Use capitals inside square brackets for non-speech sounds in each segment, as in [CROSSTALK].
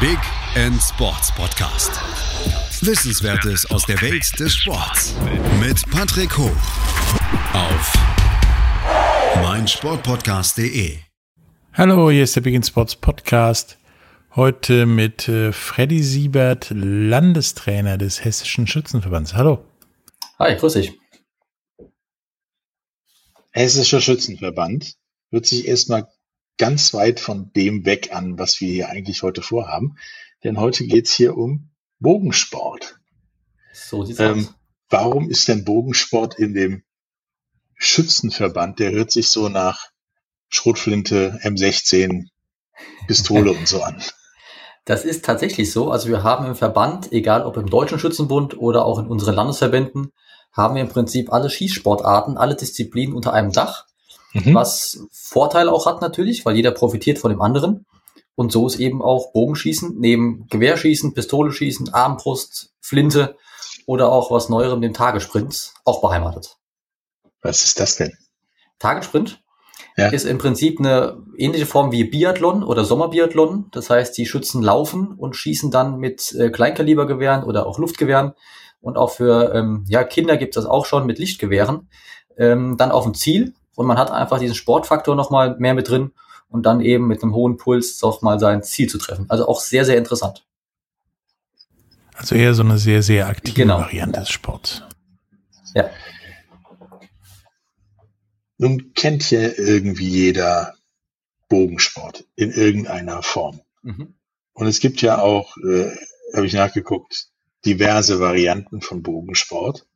Big End Sports Podcast. Wissenswertes aus der Welt des Sports mit Patrick Hoch auf meinsportpodcast.de. Hallo, hier ist der Big End Sports Podcast. Heute mit äh, Freddy Siebert, Landestrainer des Hessischen Schützenverbands. Hallo. Hi, grüß dich. Hessischer Schützenverband hört sich erstmal ganz weit von dem weg an, was wir hier eigentlich heute vorhaben. Denn heute geht's hier um Bogensport. So sieht's ähm, aus. Warum ist denn Bogensport in dem Schützenverband? Der hört sich so nach Schrotflinte, M16, Pistole und so an. [LAUGHS] Das ist tatsächlich so. Also wir haben im Verband, egal ob im Deutschen Schützenbund oder auch in unseren Landesverbänden, haben wir im Prinzip alle Schießsportarten, alle Disziplinen unter einem Dach. Mhm. Was Vorteile auch hat natürlich, weil jeder profitiert von dem anderen. Und so ist eben auch Bogenschießen, neben Gewehrschießen, Pistole schießen, Armbrust, Flinte oder auch was Neuerem, dem Tagesprint, auch beheimatet. Was ist das denn? Tagesprint ja. ist im Prinzip eine ähnliche Form wie Biathlon oder Sommerbiathlon. Das heißt, die Schützen laufen und schießen dann mit äh, Kleinkalibergewehren oder auch Luftgewehren. Und auch für ähm, ja, Kinder gibt es das auch schon mit Lichtgewehren. Ähm, dann auf ein Ziel und man hat einfach diesen Sportfaktor nochmal mehr mit drin und dann eben mit einem hohen Puls auch mal sein Ziel zu treffen. Also auch sehr, sehr interessant. Also eher so eine sehr, sehr aktive genau. Variante des Sports. Ja. Nun kennt ja irgendwie jeder Bogensport in irgendeiner Form. Mhm. Und es gibt ja auch, äh, habe ich nachgeguckt, diverse Varianten von Bogensport.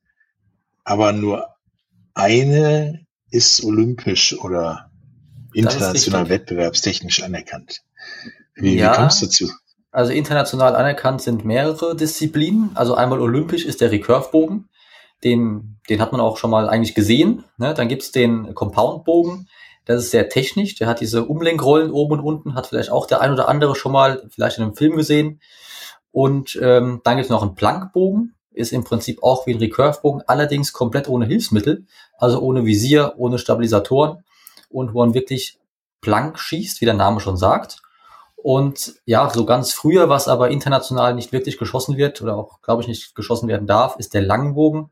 Aber nur eine ist olympisch oder international wettbewerbstechnisch anerkannt. Wie, ja, wie kommst du dazu? Also international anerkannt sind mehrere Disziplinen. Also einmal olympisch ist der Recurve-Bogen. Den, den hat man auch schon mal eigentlich gesehen. Ne? Dann gibt's den Compound-Bogen. Das ist sehr technisch. Der hat diese Umlenkrollen oben und unten. Hat vielleicht auch der ein oder andere schon mal vielleicht in einem Film gesehen. Und ähm, dann gibt's noch einen Plankbogen ist im Prinzip auch wie ein Recurve-Bogen, allerdings komplett ohne Hilfsmittel, also ohne Visier, ohne Stabilisatoren und wo man wirklich blank schießt, wie der Name schon sagt. Und ja, so ganz früher, was aber international nicht wirklich geschossen wird oder auch, glaube ich, nicht geschossen werden darf, ist der Langbogen.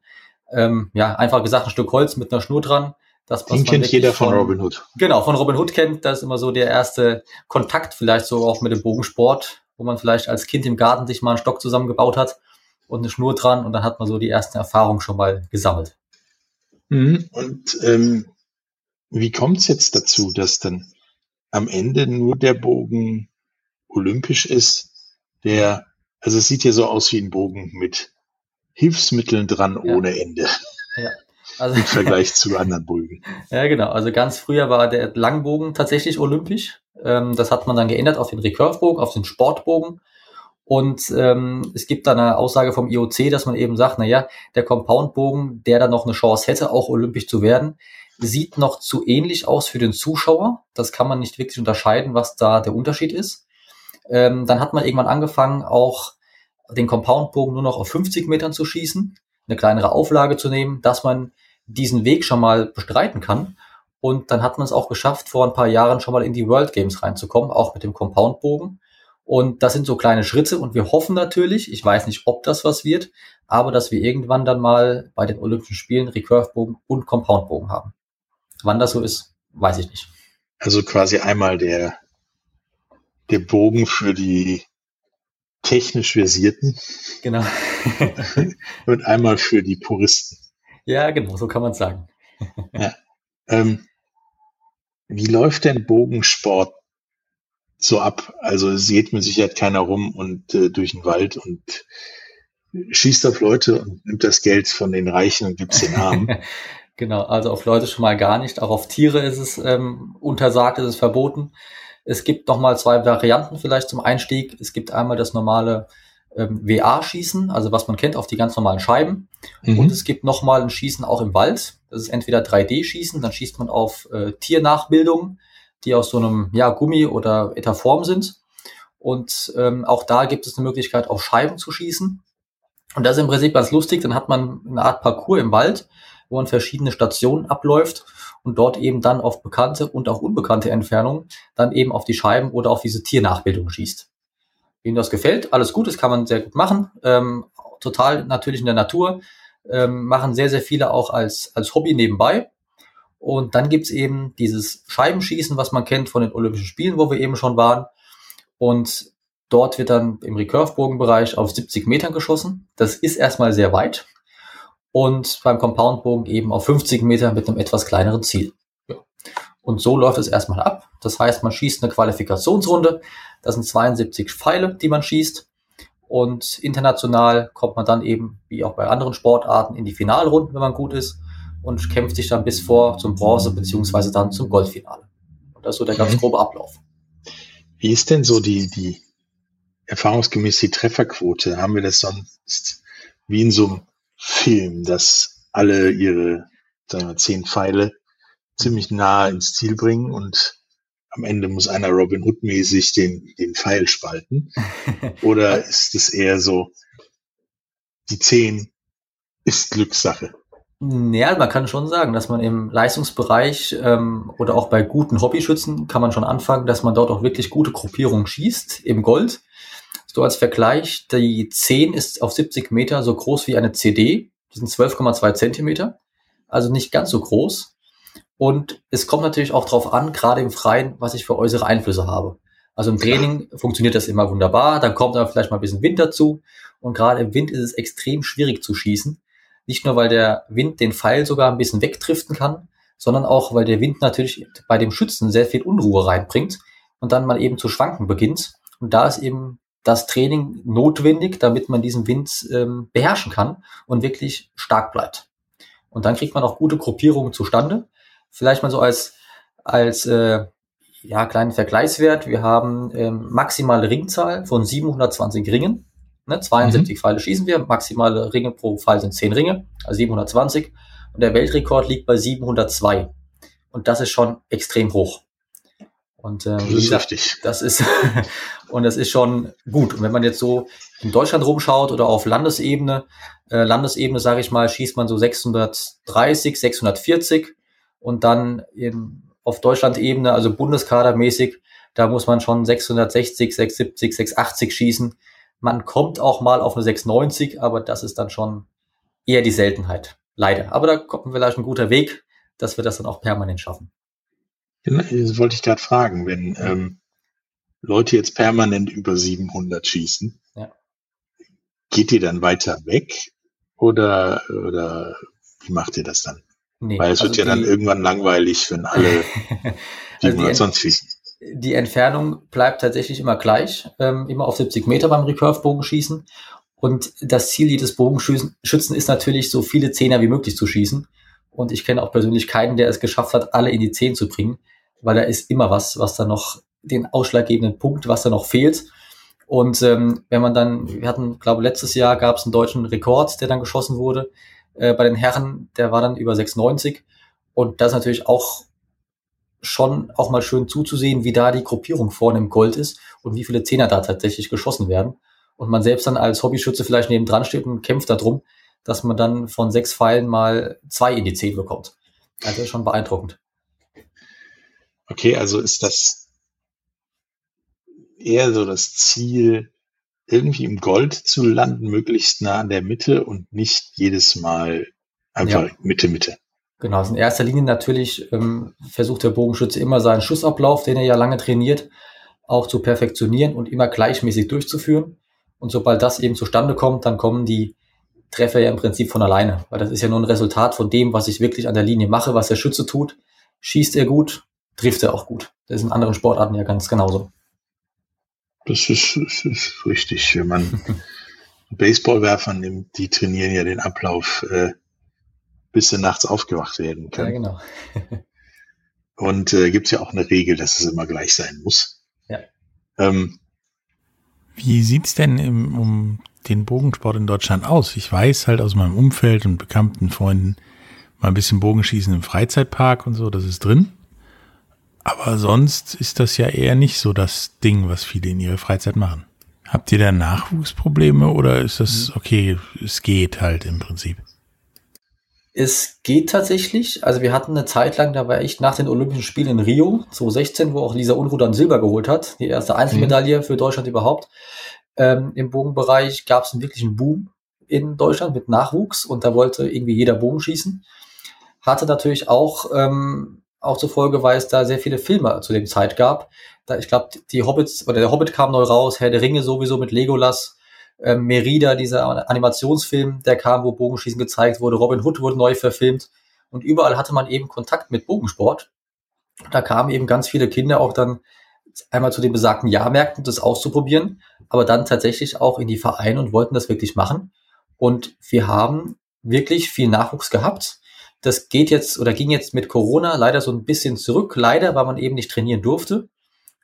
Ähm, ja, einfach gesagt, ein Stück Holz mit einer Schnur dran. Das, Den kennt jeder von, von Robin Hood. Genau, von Robin Hood kennt. Das ist immer so der erste Kontakt vielleicht so auch mit dem Bogensport, wo man vielleicht als Kind im Garten sich mal einen Stock zusammengebaut hat und eine Schnur dran und dann hat man so die ersten Erfahrungen schon mal gesammelt. Mhm. Und ähm, wie kommt es jetzt dazu, dass dann am Ende nur der Bogen olympisch ist, der, also es sieht ja so aus wie ein Bogen mit Hilfsmitteln dran ja. ohne Ende. Ja. [LAUGHS] Also, Im Vergleich zu anderen Bogen. [LAUGHS] Ja, genau. Also ganz früher war der Langbogen tatsächlich olympisch. Ähm, das hat man dann geändert auf den Recurve-Bogen, auf den Sportbogen. Und ähm, es gibt da eine Aussage vom IOC, dass man eben sagt, na ja, der Compoundbogen, der da noch eine Chance hätte, auch olympisch zu werden, sieht noch zu ähnlich aus für den Zuschauer. Das kann man nicht wirklich unterscheiden, was da der Unterschied ist. Ähm, dann hat man irgendwann angefangen, auch den Compoundbogen nur noch auf 50 Metern zu schießen, eine kleinere Auflage zu nehmen, dass man diesen Weg schon mal bestreiten kann. Und dann hat man es auch geschafft, vor ein paar Jahren schon mal in die World Games reinzukommen, auch mit dem Compoundbogen. Und das sind so kleine Schritte und wir hoffen natürlich, ich weiß nicht, ob das was wird, aber dass wir irgendwann dann mal bei den Olympischen Spielen Recurve-Bogen und Compound-Bogen haben. Wann das so ist, weiß ich nicht. Also quasi einmal der, der Bogen für die technisch Versierten. Genau. [LAUGHS] und einmal für die Puristen. Ja, genau, so kann man sagen. ja. ähm, wie läuft denn Bogensport so ab. Also es geht mit Sicherheit keiner rum und äh, durch den Wald und schießt auf Leute und nimmt das Geld von den Reichen und gibt es den Armen. [LAUGHS] genau, also auf Leute schon mal gar nicht. Auch auf Tiere ist es ähm, untersagt, ist es verboten. Es gibt noch mal zwei Varianten vielleicht zum Einstieg. Es gibt einmal das normale ähm, WA-Schießen, also was man kennt, auf die ganz normalen Scheiben. Mhm. Und es gibt noch mal ein Schießen auch im Wald. Das ist entweder 3D-Schießen, dann schießt man auf äh, Tiernachbildungen die aus so einem ja, Gummi oder Etherform sind. Und ähm, auch da gibt es eine Möglichkeit, auf Scheiben zu schießen. Und das ist im Prinzip ganz lustig. Dann hat man eine Art Parcours im Wald, wo man verschiedene Stationen abläuft und dort eben dann auf bekannte und auch unbekannte Entfernungen dann eben auf die Scheiben oder auf diese Tiernachbildung schießt. wem das gefällt, alles gut, das kann man sehr gut machen. Ähm, total natürlich in der Natur. Ähm, machen sehr, sehr viele auch als, als Hobby nebenbei. Und dann gibt's eben dieses Scheibenschießen, was man kennt von den Olympischen Spielen, wo wir eben schon waren. Und dort wird dann im Recurve-Bogenbereich auf 70 Metern geschossen. Das ist erstmal sehr weit. Und beim Compound-Bogen eben auf 50 Meter mit einem etwas kleineren Ziel. Ja. Und so läuft es erstmal ab. Das heißt, man schießt eine Qualifikationsrunde. Das sind 72 Pfeile, die man schießt. Und international kommt man dann eben, wie auch bei anderen Sportarten, in die Finalrunden, wenn man gut ist, und kämpft sich dann bis vor zum Bronze beziehungsweise dann zum Goldfinale. Und das ist so der ganz grobe Ablauf. Wie ist denn so die, die erfahrungsgemäß die Trefferquote? Haben wir das sonst wie in so einem Film, dass alle ihre, sagen wir, zehn Pfeile ziemlich nah ins Ziel bringen und am Ende muss einer Robin Hood mäßig den, den Pfeil spalten? [LAUGHS] Oder ist es eher so, die zehn ist Glückssache? Ja, man kann schon sagen, dass man im Leistungsbereich ähm, oder auch bei guten Hobbyschützen kann man schon anfangen, dass man dort auch wirklich gute Gruppierungen schießt im Gold. So als Vergleich, die 10 ist auf 70 Meter so groß wie eine CD. Das sind 12,2 Zentimeter. Also nicht ganz so groß. Und es kommt natürlich auch darauf an, gerade im Freien, was ich für äußere Einflüsse habe. Also im Training funktioniert das immer wunderbar. Dann kommt aber vielleicht mal ein bisschen Wind dazu. Und gerade im Wind ist es extrem schwierig zu schießen nicht nur, weil der Wind den Pfeil sogar ein bisschen wegdriften kann, sondern auch, weil der Wind natürlich bei dem Schützen sehr viel Unruhe reinbringt und dann mal eben zu schwanken beginnt. Und da ist eben das Training notwendig, damit man diesen Wind ähm, beherrschen kann und wirklich stark bleibt. Und dann kriegt man auch gute Gruppierungen zustande. Vielleicht mal so als, als äh, ja, kleinen Vergleichswert. Wir haben ähm, maximale Ringzahl von 720 Ringen. Ne? 72 mhm. Pfeile schießen wir, maximale Ringe pro Pfeil sind 10 Ringe, also 720. Und der Weltrekord liegt bei 702. Und das ist schon extrem hoch. Und ähm, das, ist gesagt, das ist [LAUGHS] und das ist schon gut. Und wenn man jetzt so in Deutschland rumschaut oder auf Landesebene, äh, Landesebene sage ich mal, schießt man so 630, 640 und dann in, auf Deutschland-Ebene, also Bundeskadermäßig, da muss man schon 660, 670, 680 schießen. Man kommt auch mal auf eine 690, aber das ist dann schon eher die Seltenheit. Leider. Aber da kommt vielleicht ein guter Weg, dass wir das dann auch permanent schaffen. Genau, das wollte ich gerade fragen. Wenn ähm, Leute jetzt permanent über 700 schießen, ja. geht ihr dann weiter weg oder, oder wie macht ihr das dann? Nee, Weil es also wird ja die, dann irgendwann langweilig, wenn alle 700 [LAUGHS] also sonst schießen die Entfernung bleibt tatsächlich immer gleich, ähm, immer auf 70 Meter beim Recurve-Bogenschießen. Und das Ziel jedes Bogenschützen ist natürlich, so viele Zehner wie möglich zu schießen. Und ich kenne auch persönlich keinen, der es geschafft hat, alle in die Zehn zu bringen, weil da ist immer was, was da noch den ausschlaggebenden Punkt, was da noch fehlt. Und ähm, wenn man dann, wir hatten, glaube letztes Jahr gab es einen deutschen Rekord, der dann geschossen wurde äh, bei den Herren, der war dann über 6,90. Und das ist natürlich auch schon auch mal schön zuzusehen, wie da die Gruppierung vorne im Gold ist und wie viele Zehner da tatsächlich geschossen werden. Und man selbst dann als Hobbyschütze vielleicht neben dran steht und kämpft darum, dass man dann von sechs Pfeilen mal zwei in die Zehn bekommt. Also das ist schon beeindruckend. Okay, also ist das eher so das Ziel, irgendwie im Gold zu landen, möglichst nah an der Mitte und nicht jedes Mal einfach ja. Mitte, Mitte. Genau, also in erster Linie natürlich ähm, versucht der Bogenschütze immer seinen Schussablauf, den er ja lange trainiert, auch zu perfektionieren und immer gleichmäßig durchzuführen. Und sobald das eben zustande kommt, dann kommen die Treffer ja im Prinzip von alleine, weil das ist ja nur ein Resultat von dem, was ich wirklich an der Linie mache, was der Schütze tut. Schießt er gut, trifft er auch gut. Das ist in anderen Sportarten ja ganz genauso. Das ist, das ist richtig. Wenn man [LAUGHS] Baseballwerfer nimmt, die trainieren ja den Ablauf äh, bis sie nachts aufgewacht werden können. Ja, genau. [LAUGHS] Und äh, gibt es ja auch eine Regel, dass es immer gleich sein muss. Ja. Ähm, Wie sieht's denn im, um den Bogensport in Deutschland aus? Ich weiß halt aus meinem Umfeld und bekannten Freunden mal ein bisschen Bogenschießen im Freizeitpark und so, das ist drin. Aber sonst ist das ja eher nicht so das Ding, was viele in ihrer Freizeit machen. Habt ihr da Nachwuchsprobleme oder ist das mhm. okay, es geht halt im Prinzip? Es geht tatsächlich. Also wir hatten eine Zeit lang, da war ich nach den Olympischen Spielen in Rio 2016, wo auch Lisa Unruh dann Silber geholt hat, die erste Einzelmedaille mhm. für Deutschland überhaupt. ähm, im Bogenbereich gab es einen wirklichen Boom in Deutschland mit Nachwuchs und da wollte irgendwie jeder Bogen schießen. Hatte natürlich auch, ähm, auch zur Folge, weil es da sehr viele Filme zu dem Zeit gab. Da, ich glaube, die Hobbits oder der Hobbit kam neu raus, Herr der Ringe sowieso mit Legolas, ähm, Merida, dieser Animationsfilm, der kam, wo Bogenschießen gezeigt wurde, Robin Hood wurde neu verfilmt und überall hatte man eben Kontakt mit Bogensport. Da kamen eben ganz viele Kinder auch dann einmal zu den besagten Jahrmärkten, das auszuprobieren, aber dann tatsächlich auch in die Vereine und wollten das wirklich machen. Und wir haben wirklich viel Nachwuchs gehabt. Das geht jetzt oder ging jetzt mit Corona leider so ein bisschen zurück. Leider, weil man eben nicht trainieren durfte.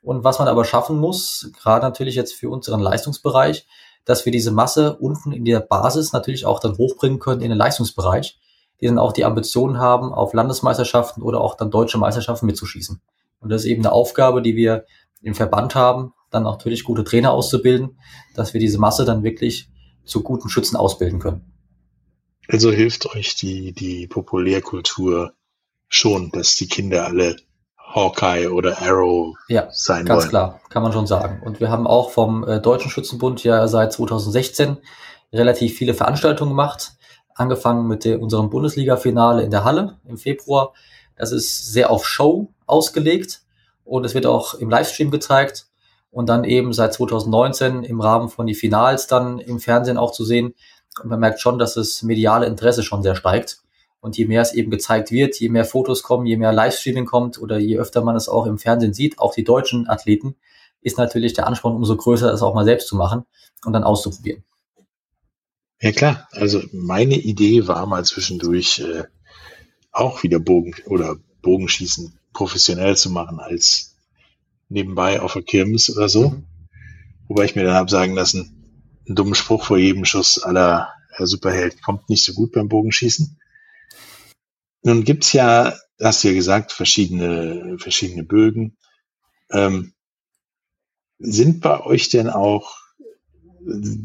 Und was man aber schaffen muss, gerade natürlich jetzt für unseren Leistungsbereich, dass wir diese Masse unten in der Basis natürlich auch dann hochbringen können in den Leistungsbereich, die dann auch die Ambitionen haben, auf Landesmeisterschaften oder auch dann deutsche Meisterschaften mitzuschießen. Und das ist eben eine Aufgabe, die wir im Verband haben, dann natürlich gute Trainer auszubilden, dass wir diese Masse dann wirklich zu guten Schützen ausbilden können. Also hilft euch die, die Populärkultur schon, dass die Kinder alle Hawkeye oder Arrow ja, sein ganz wollen. klar, kann man schon sagen. Und wir haben auch vom äh, Deutschen Schützenbund ja seit 2016 relativ viele Veranstaltungen gemacht, angefangen mit der, unserem Bundesliga-Finale in der Halle im Februar. Das ist sehr auf Show ausgelegt und es wird auch im Livestream gezeigt und dann eben seit 2019 im Rahmen von die Finals dann im Fernsehen auch zu sehen. Und man merkt schon, dass das mediale Interesse schon sehr steigt. Und je mehr es eben gezeigt wird, je mehr Fotos kommen, je mehr Livestreaming kommt oder je öfter man es auch im Fernsehen sieht, auch die deutschen Athleten, ist natürlich der Ansporn umso größer, es auch mal selbst zu machen und dann auszuprobieren. Ja klar, also meine Idee war mal zwischendurch äh, auch wieder Bogen oder Bogenschießen professionell zu machen als nebenbei auf der Kirmes oder so. Mhm. Wobei ich mir dann habe sagen lassen, ein dummer Spruch vor jedem Schuss aller Superheld kommt nicht so gut beim Bogenschießen. Nun gibt's ja, hast du ja gesagt, verschiedene, verschiedene Bögen. Ähm, sind bei euch denn auch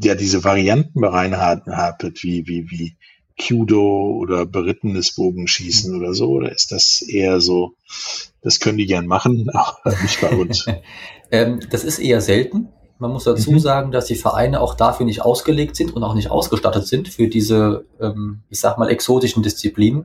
ja diese Varianten bereinhartet, wie, wie, wie Kudo oder berittenes Bogenschießen oder so? Oder ist das eher so, das können die gern machen, [LAUGHS] aber nicht bei uns? [LAUGHS] ähm, das ist eher selten. Man muss dazu mhm. sagen, dass die Vereine auch dafür nicht ausgelegt sind und auch nicht ausgestattet sind für diese, ähm, ich sag mal, exotischen Disziplinen.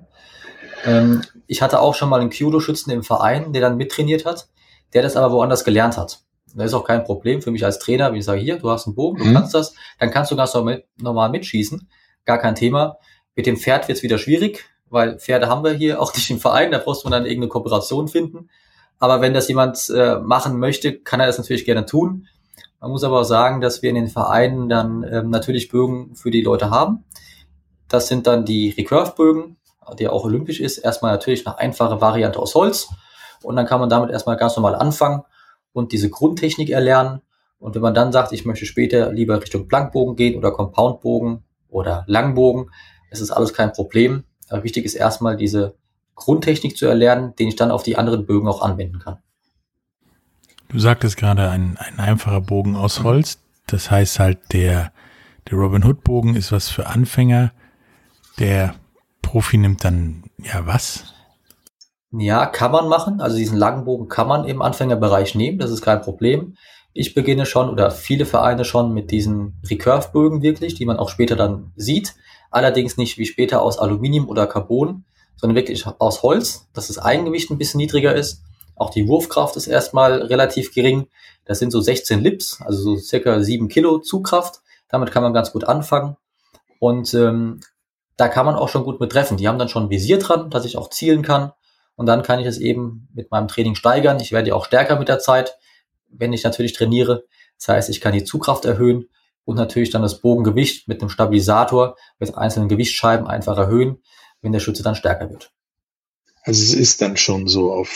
Ähm, ich hatte auch schon mal einen Kudo-Schützen im Verein, der dann mittrainiert hat, der das aber woanders gelernt hat. Das ist auch kein Problem für mich als Trainer, wenn ich sage, hier, du hast einen Bogen, du mhm. kannst das, dann kannst du ganz normal mitschießen. Gar kein Thema. Mit dem Pferd wird es wieder schwierig, weil Pferde haben wir hier auch [LAUGHS] nicht im Verein, da brauchst man dann irgendeine Kooperation finden. Aber wenn das jemand äh, machen möchte, kann er das natürlich gerne tun. Man muss aber auch sagen, dass wir in den Vereinen dann ähm, natürlich Bögen für die Leute haben. Das sind dann die Recurve-Bögen, der auch olympisch ist. Erstmal natürlich eine einfache Variante aus Holz. Und dann kann man damit erstmal ganz normal anfangen und diese Grundtechnik erlernen. Und wenn man dann sagt, ich möchte später lieber Richtung Plankbogen gehen oder Compoundbogen oder Langbogen, es ist alles kein Problem. Aber wichtig ist erstmal diese Grundtechnik zu erlernen, den ich dann auf die anderen Bögen auch anwenden kann. Du sagtest gerade ein, ein einfacher Bogen aus Holz. Das heißt halt, der, der Robin Hood Bogen ist was für Anfänger. Der Profi nimmt dann, ja, was? Ja, kann man machen. Also diesen langen Bogen kann man im Anfängerbereich nehmen. Das ist kein Problem. Ich beginne schon oder viele Vereine schon mit diesen Recurve-Bögen wirklich, die man auch später dann sieht. Allerdings nicht wie später aus Aluminium oder Carbon, sondern wirklich aus Holz, dass das Eigengewicht ein bisschen niedriger ist. Auch die Wurfkraft ist erstmal relativ gering. Das sind so 16 Lips, also so circa 7 Kilo Zugkraft. Damit kann man ganz gut anfangen. Und ähm, da kann man auch schon gut mit treffen. Die haben dann schon ein Visier dran, dass ich auch zielen kann. Und dann kann ich es eben mit meinem Training steigern. Ich werde ja auch stärker mit der Zeit, wenn ich natürlich trainiere. Das heißt, ich kann die Zugkraft erhöhen und natürlich dann das Bogengewicht mit einem Stabilisator mit einzelnen Gewichtsscheiben einfach erhöhen, wenn der Schütze dann stärker wird. Also es ist dann schon so auf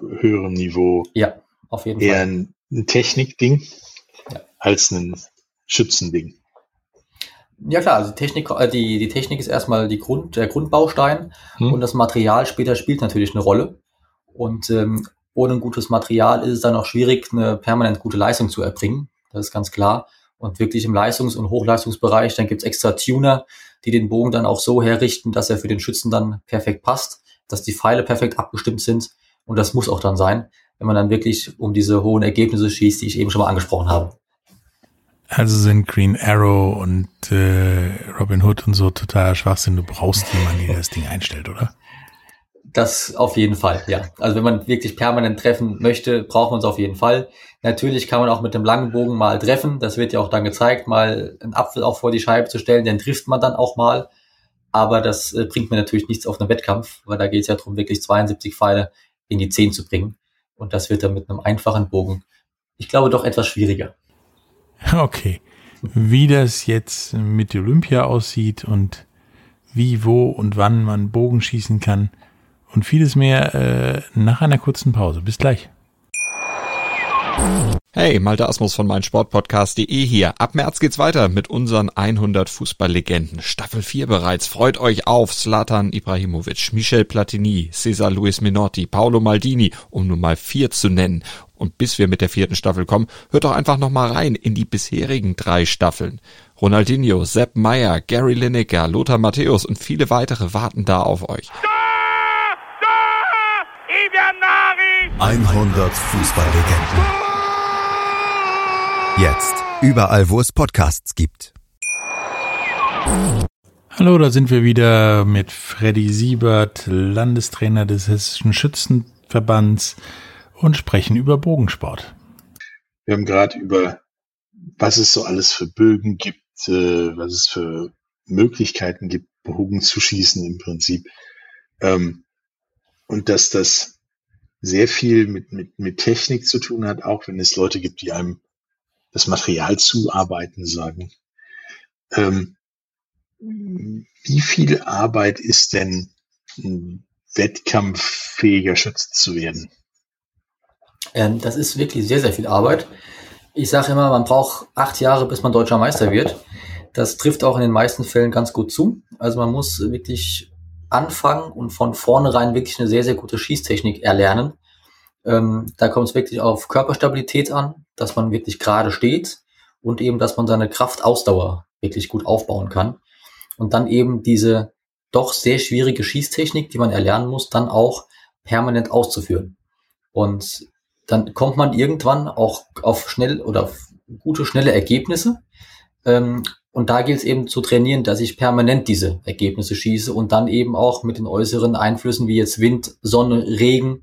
höherem Niveau. Ja, auf jeden eher Fall. Eher ein Technikding ja. als ein Schützending. Ja klar, also die Technik, äh, die, die Technik ist erstmal die Grund, der Grundbaustein hm. und das Material später spielt natürlich eine Rolle. Und ähm, ohne ein gutes Material ist es dann auch schwierig, eine permanent gute Leistung zu erbringen. Das ist ganz klar. Und wirklich im Leistungs- und Hochleistungsbereich, dann gibt's extra Tuner, die den Bogen dann auch so herrichten, dass er für den Schützen dann perfekt passt, dass die Pfeile perfekt abgestimmt sind. Und das muss auch dann sein, wenn man dann wirklich um diese hohen Ergebnisse schießt, die ich eben schon mal angesprochen habe. Also sind Green Arrow und äh, Robin Hood und so total Schwachsinn. Du brauchst jemanden, der das Ding einstellt, oder? Das auf jeden Fall, ja. Also wenn man wirklich permanent treffen möchte, braucht man es auf jeden Fall. Natürlich kann man auch mit dem langen Bogen mal treffen. Das wird ja auch dann gezeigt, mal einen Apfel auch vor die Scheibe zu stellen, den trifft man dann auch mal. Aber das äh, bringt mir natürlich nichts auf einen Wettkampf, weil da geht es ja darum, wirklich 72 Pfeile in die 10 zu bringen. Und das wird dann mit einem einfachen Bogen, ich glaube, doch etwas schwieriger. [LAUGHS] Okay. Wie das jetzt mit Olympia aussieht und wie, wo und wann man Bogen schießen kann und vieles mehr äh, nach einer kurzen Pause. Bis gleich. Hey, Malte Asmus von meinsportpodcast.de hier. Ab März geht's weiter mit unseren 100 Fußballlegenden. Staffel 4 bereits. Freut euch auf Zlatan Ibrahimovic, Michel Platini, Cesar Luis Minotti, Paolo Maldini, um nur mal vier zu nennen. Und bis wir mit der vierten Staffel kommen, hört doch einfach noch mal rein in die bisherigen drei Staffeln. Ronaldinho, Sepp Meyer, Gary Lineker, Lothar Matthäus und viele weitere warten da auf euch. 100 Fußballlegenden. Jetzt. Überall, wo es Podcasts gibt. Hallo, da sind wir wieder mit Freddy Siebert, Landestrainer des Hessischen Schützenverbands und sprechen über Bogensport. Wir haben gerade über, was es so alles für Bögen gibt, äh, was es für Möglichkeiten gibt, Bogen zu schießen im Prinzip. Ähm, und dass das sehr viel mit, mit, mit Technik zu tun hat, auch wenn es Leute gibt, die einem das Material zuarbeiten sagen. Ähm, wie viel Arbeit ist denn ein wettkampffähiger Schütze zu werden? Ähm, das ist wirklich sehr, sehr viel Arbeit. Ich sage immer, man braucht acht Jahre, bis man deutscher Meister wird. Das trifft auch in den meisten Fällen ganz gut zu. Also man muss wirklich anfangen und von vornherein wirklich eine sehr, sehr gute Schießtechnik erlernen. Ähm, da kommt es wirklich auf Körperstabilität an, dass man wirklich gerade steht und eben, dass man seine Kraftausdauer wirklich gut aufbauen kann. Und dann eben diese doch sehr schwierige Schießtechnik, die man erlernen muss, dann auch permanent auszuführen. Und dann kommt man irgendwann auch auf schnell oder auf gute, schnelle Ergebnisse. Ähm, und da gilt es eben zu trainieren, dass ich permanent diese Ergebnisse schieße und dann eben auch mit den äußeren Einflüssen wie jetzt Wind, Sonne, Regen,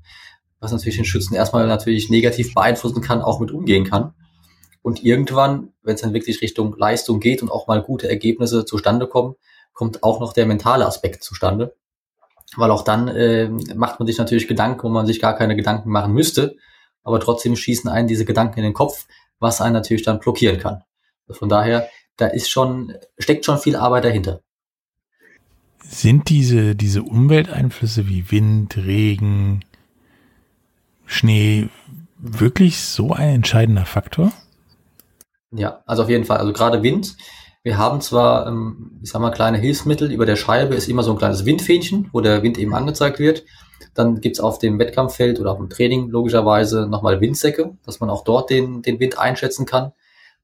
was natürlich den Schützen erstmal natürlich negativ beeinflussen kann, auch mit umgehen kann. Und irgendwann, wenn es dann wirklich Richtung Leistung geht und auch mal gute Ergebnisse zustande kommen, kommt auch noch der mentale Aspekt zustande. Weil auch dann äh, macht man sich natürlich Gedanken, wo man sich gar keine Gedanken machen müsste, aber trotzdem schießen einen diese Gedanken in den Kopf, was einen natürlich dann blockieren kann. Also von daher, da ist schon, steckt schon viel Arbeit dahinter. Sind diese, diese Umwelteinflüsse wie Wind, Regen, Schnee wirklich so ein entscheidender Faktor? Ja, also auf jeden Fall. Also gerade Wind. Wir haben zwar, ähm, ich sag mal, kleine Hilfsmittel. Über der Scheibe ist immer so ein kleines Windfähnchen, wo der Wind eben angezeigt wird. Dann gibt's auf dem Wettkampffeld oder auf dem Training logischerweise nochmal Windsäcke, dass man auch dort den, den Wind einschätzen kann.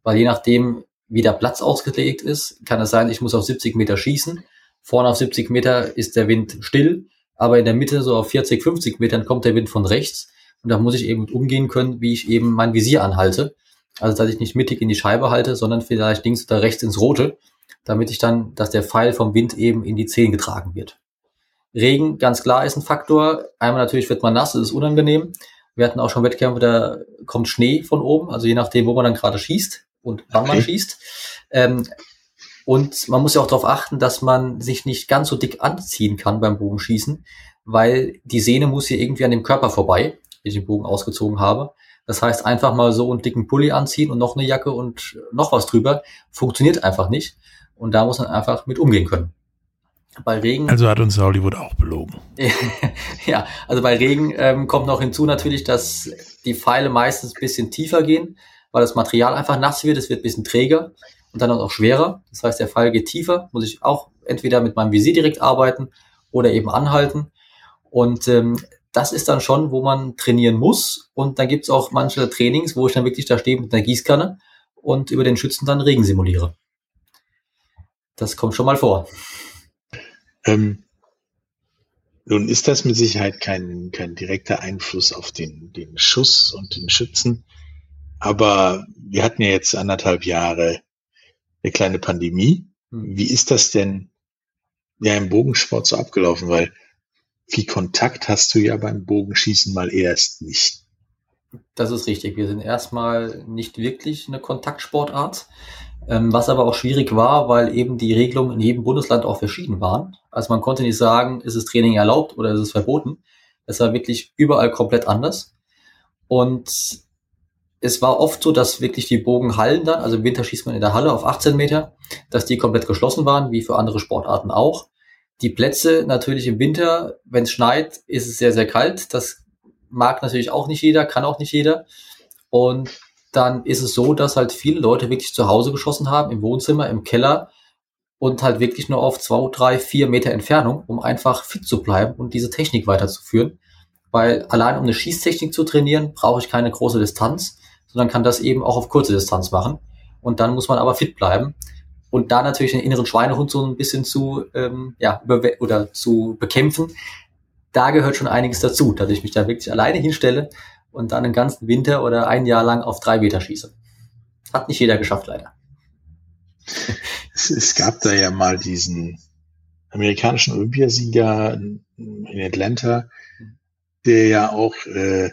Weil je nachdem, wie der Platz ausgelegt ist, kann es sein, ich muss auf 70 Meter schießen. Vorne auf 70 Meter ist der Wind still, aber in der Mitte, so auf 40, 50 Metern, kommt der Wind von rechts. Und da muss ich eben umgehen können, wie ich eben mein Visier anhalte. Also, dass ich nicht mittig in die Scheibe halte, sondern vielleicht links oder rechts ins Rote, damit ich dann, dass der Pfeil vom Wind eben in die Zehen getragen wird. Regen, ganz klar, ist ein Faktor. Einmal natürlich wird man nass, das ist unangenehm. Wir hatten auch schon Wettkämpfe, da kommt Schnee von oben, also je nachdem, wo man dann gerade schießt und wann okay. man schießt. Ähm, und man muss ja auch darauf achten, dass man sich nicht ganz so dick anziehen kann beim Bogenschießen, weil die Sehne muss hier irgendwie an dem Körper vorbei wenn ich den Bogen ausgezogen habe. Das heißt, einfach mal so einen dicken Pulli anziehen und noch eine Jacke und noch was drüber, funktioniert einfach nicht. Und da muss man einfach mit umgehen können. Bei Regen. Also hat uns Hollywood auch belogen. [LAUGHS] ja, also bei Regen ähm, kommt noch hinzu natürlich, dass die Pfeile meistens ein bisschen tiefer gehen, weil das Material einfach nass wird, es wird ein bisschen träger und dann auch schwerer. Das heißt, der Pfeil geht tiefer, muss ich auch entweder mit meinem Visier direkt arbeiten oder eben anhalten. Und ähm, das ist dann schon, wo man trainieren muss. Und dann gibt's auch manche Trainings, wo ich dann wirklich da stehe mit einer Gießkanne und über den Schützen dann Regen simuliere. Das kommt schon mal vor. Ähm, nun ist das mit Sicherheit kein, kein direkter Einfluss auf den, den Schuss und den Schützen. Aber wir hatten ja jetzt anderthalb Jahre eine kleine Pandemie. Hm. Wie ist das denn ja im Bogensport so abgelaufen? Weil viel Kontakt hast du ja beim Bogenschießen mal erst nicht. Das ist richtig. Wir sind erstmal nicht wirklich eine Kontaktsportart, was aber auch schwierig war, weil eben die Regelungen in jedem Bundesland auch verschieden waren. Also man konnte nicht sagen, ist es Training erlaubt oder ist es verboten. Es war wirklich überall komplett anders. Und es war oft so, dass wirklich die Bogenhallen dann, also im Winter schießt man in der Halle auf 18 Meter, dass die komplett geschlossen waren, wie für andere Sportarten auch. Die Plätze natürlich im Winter, wenn es schneit, ist es sehr, sehr kalt. Das mag natürlich auch nicht jeder, kann auch nicht jeder. Und dann ist es so, dass halt viele Leute wirklich zu Hause geschossen haben, im Wohnzimmer, im Keller und halt wirklich nur auf zwei, drei, vier Meter Entfernung, um einfach fit zu bleiben und diese Technik weiterzuführen. Weil allein um eine Schießtechnik zu trainieren, brauche ich keine große Distanz, sondern kann das eben auch auf kurze Distanz machen. Und dann muss man aber fit bleiben und da natürlich den inneren Schweinehund so ein bisschen zu, ähm, ja, oder zu bekämpfen, da gehört schon einiges dazu, dass ich mich da wirklich alleine hinstelle und dann einen ganzen Winter oder ein Jahr lang auf drei Meter schieße. Hat nicht jeder geschafft, leider. Es, es gab da ja mal diesen amerikanischen Olympiasieger in Atlanta, der ja auch äh,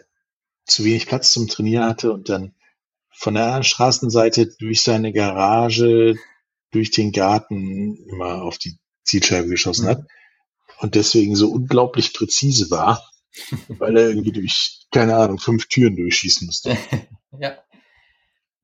zu wenig Platz zum Trainieren hatte und dann von der anderen Straßenseite durch seine Garage durch den Garten immer auf die Zielscheibe geschossen mhm. hat und deswegen so unglaublich präzise war, [LAUGHS] weil er irgendwie durch, keine Ahnung, fünf Türen durchschießen musste. [LAUGHS] ja.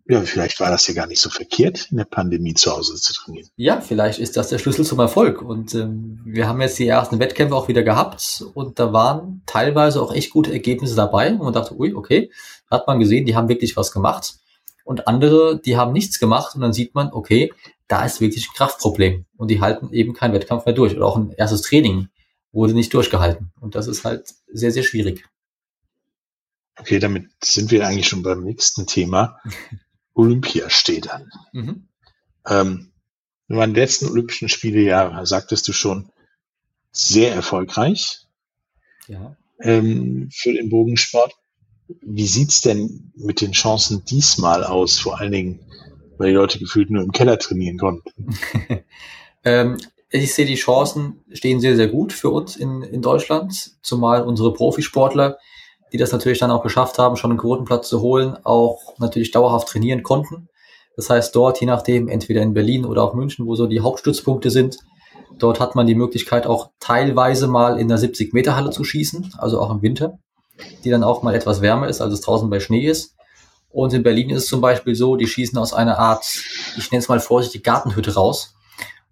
Ja, vielleicht war das ja gar nicht so verkehrt, in der Pandemie zu Hause zu trainieren. Ja, vielleicht ist das der Schlüssel zum Erfolg. Und ähm, wir haben jetzt die ersten Wettkämpfe auch wieder gehabt und da waren teilweise auch echt gute Ergebnisse dabei. Und man dachte, ui, okay, hat man gesehen, die haben wirklich was gemacht. Und andere, die haben nichts gemacht und dann sieht man, okay, da ist wirklich ein Kraftproblem und die halten eben keinen Wettkampf mehr durch oder auch ein erstes Training wurde nicht durchgehalten und das ist halt sehr, sehr schwierig. Okay, damit sind wir eigentlich schon beim nächsten Thema. [LAUGHS] Olympia steht an. Mhm. Ähm, waren die letzten Olympischen Spiele ja, sagtest du schon, sehr erfolgreich ja. ähm, für den Bogensport. Wie sieht's denn mit den Chancen diesmal aus? Vor allen Dingen weil die Leute gefühlt nur im Keller trainieren konnten. [LAUGHS] ähm, ich sehe die Chancen stehen sehr, sehr gut für uns in, in Deutschland, zumal unsere Profisportler, die das natürlich dann auch geschafft haben, schon einen Quotenplatz zu holen, auch natürlich dauerhaft trainieren konnten. Das heißt, dort, je nachdem, entweder in Berlin oder auch München, wo so die Hauptstützpunkte sind, dort hat man die Möglichkeit, auch teilweise mal in der 70-Meter-Halle zu schießen, also auch im Winter, die dann auch mal etwas wärmer ist, als es draußen bei Schnee ist. Und in Berlin ist es zum Beispiel so, die schießen aus einer Art, ich nenne es mal vorsichtig, Gartenhütte raus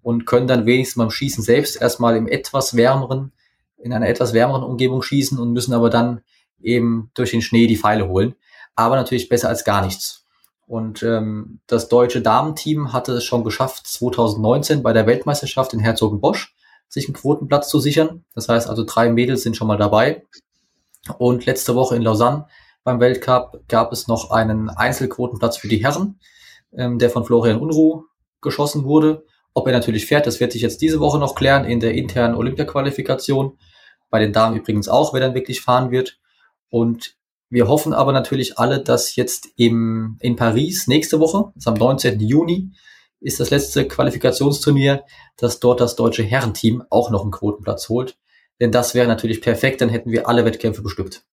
und können dann wenigstens beim Schießen selbst erstmal im etwas wärmeren, in einer etwas wärmeren Umgebung schießen und müssen aber dann eben durch den Schnee die Pfeile holen. Aber natürlich besser als gar nichts. Und ähm, das deutsche Damenteam hatte es schon geschafft, 2019 bei der Weltmeisterschaft in Herzogenbosch sich einen Quotenplatz zu sichern. Das heißt also, drei Mädels sind schon mal dabei. Und letzte Woche in Lausanne beim Weltcup gab es noch einen Einzelquotenplatz für die Herren, ähm, der von Florian Unruh geschossen wurde. Ob er natürlich fährt, das wird sich jetzt diese Woche noch klären in der internen Olympia-Qualifikation. Bei den Damen übrigens auch, wer dann wirklich fahren wird. Und wir hoffen aber natürlich alle, dass jetzt im, in Paris nächste Woche, das ist am 19. Juni, ist das letzte Qualifikationsturnier, dass dort das deutsche Herrenteam auch noch einen Quotenplatz holt. Denn das wäre natürlich perfekt, dann hätten wir alle Wettkämpfe bestückt.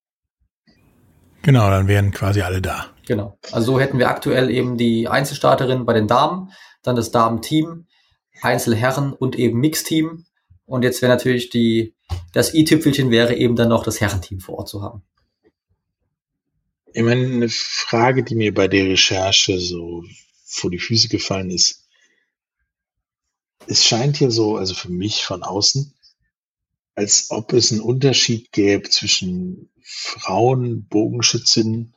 Genau, dann wären quasi alle da. Genau. Also so hätten wir aktuell eben die Einzelstarterin bei den Damen, dann das Damenteam, Einzelherren und eben Mixteam. Und jetzt wäre natürlich die, das i-Tüpfelchen wäre eben dann noch das Herrenteam vor Ort zu haben. Ich meine, eine Frage, die mir bei der Recherche so vor die Füße gefallen ist. Es scheint hier so, also für mich von außen, als ob es einen Unterschied gäbe zwischen Frauen Bogenschützinnen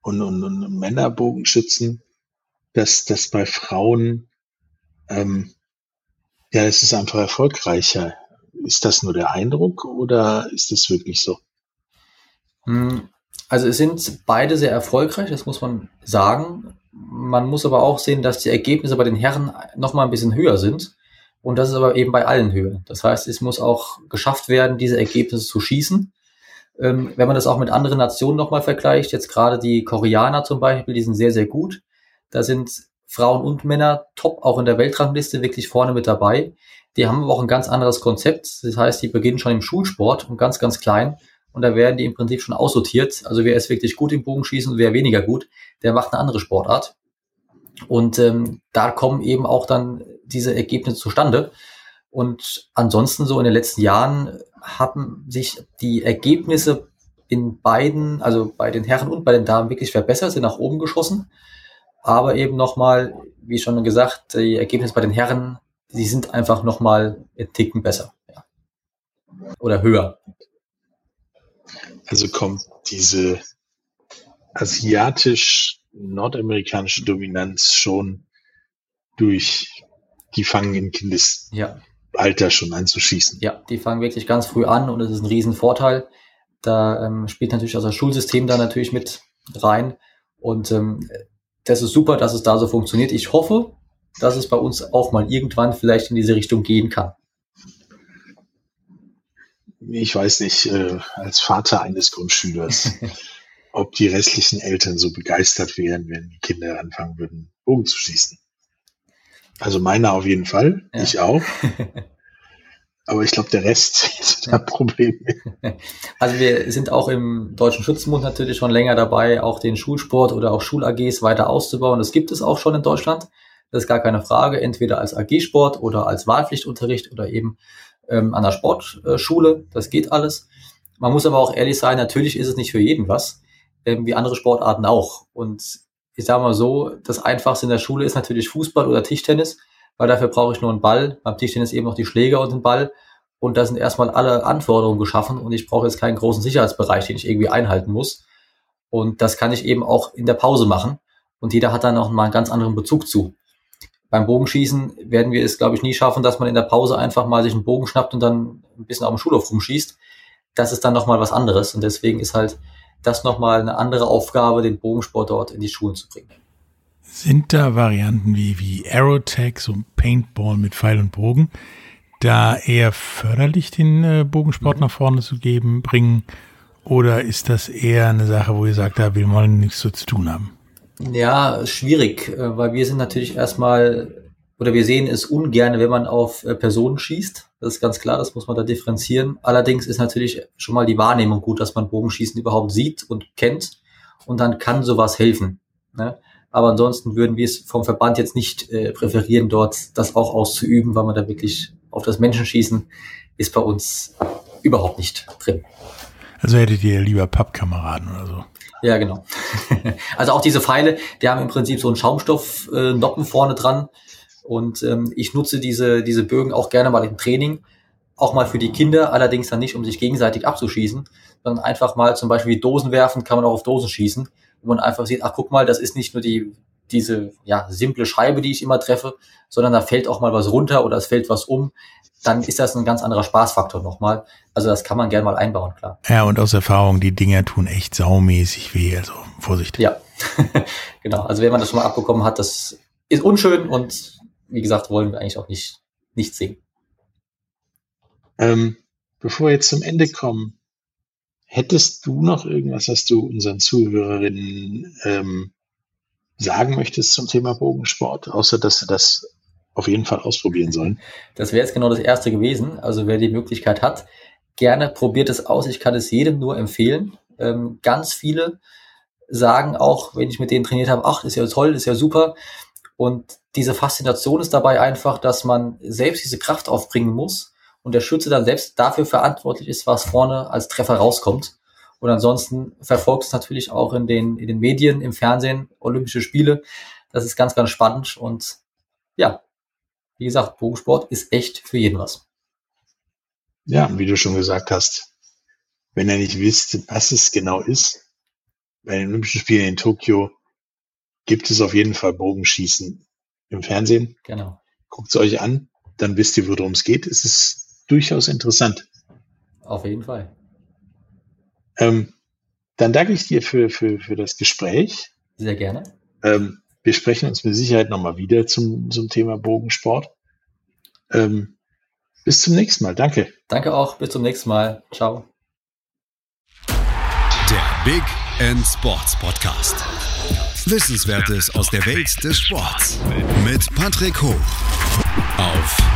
und, und, und Männer Bogenschützen, dass das bei Frauen ähm, ja, es ist einfach erfolgreicher. Ist das nur der Eindruck oder ist das wirklich so? Hm, also es sind beide sehr erfolgreich, das muss man sagen. Man muss aber auch sehen, dass die Ergebnisse bei den Herren noch mal ein bisschen höher sind. Und das ist aber eben bei allen höher. Das heißt, es muss auch geschafft werden, diese Ergebnisse zu schießen. Ähm, wenn man das auch mit anderen Nationen nochmal vergleicht, jetzt gerade die Koreaner zum Beispiel, die sind sehr, sehr gut. Da sind Frauen und Männer top auch in der Weltrangliste wirklich vorne mit dabei. Die haben aber auch ein ganz anderes Konzept. Das heißt, die beginnen schon im Schulsport und ganz, ganz klein. Und da werden die im Prinzip schon aussortiert. Also wer ist wirklich gut im Bogenschießen und wer weniger gut, der macht eine andere Sportart. Und ähm, da kommen eben auch dann diese Ergebnisse zustande. Und ansonsten so in den letzten Jahren haben sich die Ergebnisse in beiden, also bei den Herren und bei den Damen wirklich verbessert, sind nach oben geschossen. Aber eben nochmal, wie schon gesagt, die Ergebnisse bei den Herren, die sind einfach nochmal ein Ticken besser. Ja. Oder höher. Also kommt diese asiatisch-nordamerikanische Dominanz schon durch die fangen in Kindesalter ja. schon an zu schießen. Ja, die fangen wirklich ganz früh an und es ist ein Riesenvorteil. Da ähm, spielt natürlich auch das Schulsystem da natürlich mit rein. Und ähm, das ist super, dass es da so funktioniert. Ich hoffe, dass es bei uns auch mal irgendwann vielleicht in diese Richtung gehen kann. Ich weiß nicht, äh, als Vater eines Grundschülers, [LAUGHS] ob die restlichen Eltern so begeistert wären, wenn die Kinder anfangen würden, Bogen zu schießen. Also meiner auf jeden Fall, ja. ich auch. [LAUGHS] Aber ich glaube, der Rest [LAUGHS] ist ein Problem. [LAUGHS] Also wir sind auch im Deutschen Schützenbund natürlich schon länger dabei, auch den Schulsport oder auch Schul-AGs weiter auszubauen. Das gibt es auch schon in Deutschland. Das ist gar keine Frage, entweder als AG-Sport oder als Wahlpflichtunterricht oder eben ähm, an der Sportschule. Das geht alles. Man muss aber auch ehrlich sein, natürlich ist es nicht für jeden was, ähm, wie andere Sportarten auch. Und ich sage mal so, das Einfachste in der Schule ist natürlich Fußball oder Tischtennis weil dafür brauche ich nur einen Ball. Beim Tischtennis eben noch die Schläger und den Ball. Und da sind erstmal alle Anforderungen geschaffen und ich brauche jetzt keinen großen Sicherheitsbereich, den ich irgendwie einhalten muss. Und das kann ich eben auch in der Pause machen. Und jeder hat dann noch mal einen ganz anderen Bezug zu. Beim Bogenschießen werden wir es, glaube ich, nie schaffen, dass man in der Pause einfach mal sich einen Bogen schnappt und dann ein bisschen auf dem Schulhof rumschießt. Das ist dann nochmal was anderes. Und deswegen ist halt das nochmal eine andere Aufgabe, den Bogensport dort in die Schulen zu bringen. Sind da Varianten wie, wie Aerotech, so Paintball mit Pfeil und Bogen, da eher förderlich den äh, Bogensport mhm. nach vorne zu geben, bringen? Oder ist das eher eine Sache, wo ihr sagt, da will man nichts so zu tun haben? Ja, schwierig, äh, weil wir sind natürlich erstmal, oder wir sehen es ungern, wenn man auf äh, Personen schießt. Das ist ganz klar, das muss man da differenzieren. Allerdings ist natürlich schon mal die Wahrnehmung gut, dass man Bogenschießen überhaupt sieht und kennt. Und dann kann sowas helfen. Ne? Aber ansonsten würden wir es vom Verband jetzt nicht äh, präferieren, dort das auch auszuüben, weil man da wirklich auf das Menschenschießen ist bei uns überhaupt nicht drin. Also hättet ihr lieber Pappkameraden oder so. Ja, genau. [LAUGHS] also auch diese Pfeile, die haben im Prinzip so einen Schaumstoff-Noppen äh, vorne dran. Und ähm, ich nutze diese, diese Bögen auch gerne mal im Training. Auch mal für die Kinder, allerdings dann nicht, um sich gegenseitig abzuschießen, sondern einfach mal zum Beispiel Dosen werfen, kann man auch auf Dosen schießen wo man einfach sieht, ach guck mal, das ist nicht nur die diese ja simple Scheibe, die ich immer treffe, sondern da fällt auch mal was runter oder es fällt was um, dann ist das ein ganz anderer Spaßfaktor nochmal. Also das kann man gerne mal einbauen, klar. Ja, und aus Erfahrung, die Dinger tun echt saumäßig weh, also Vorsicht. Ja, [LAUGHS] genau. Also wenn man das schon mal abbekommen hat, das ist unschön und wie gesagt, wollen wir eigentlich auch nicht, nicht singen. Ähm, bevor wir jetzt zum Ende kommen, Hättest du noch irgendwas, was du unseren Zuhörerinnen ähm, sagen möchtest zum Thema Bogensport, außer dass sie das auf jeden Fall ausprobieren sollen? Das wäre jetzt genau das erste gewesen. Also wer die Möglichkeit hat, gerne probiert es aus. Ich kann es jedem nur empfehlen. Ähm, ganz viele sagen auch, wenn ich mit denen trainiert habe, ach, ist ja toll, ist ja super. Und diese Faszination ist dabei einfach, dass man selbst diese Kraft aufbringen muss und der Schütze dann selbst dafür verantwortlich ist, was vorne als Treffer rauskommt. Und ansonsten verfolgt es natürlich auch in den, in den Medien, im Fernsehen, Olympische Spiele. Das ist ganz, ganz spannend. Und ja, wie gesagt, Bogensport ist echt für jeden was. Ja, wie du schon gesagt hast, wenn ihr nicht wisst, was es genau ist, bei den Olympischen Spielen in Tokio gibt es auf jeden Fall Bogenschießen im Fernsehen. Genau. Guckt es euch an, dann wisst ihr, worum es geht. Es ist durchaus interessant. Auf jeden Fall. Ähm, dann danke ich dir für, für, für das Gespräch. Sehr gerne. Ähm, wir sprechen uns mit Sicherheit nochmal wieder zum, zum Thema Bogensport. Ähm, bis zum nächsten Mal. Danke. Danke auch. Bis zum nächsten Mal. Ciao. Big End Sports Podcast. Wissenswertes aus der Welt des Sports mit Patrick Hoch auf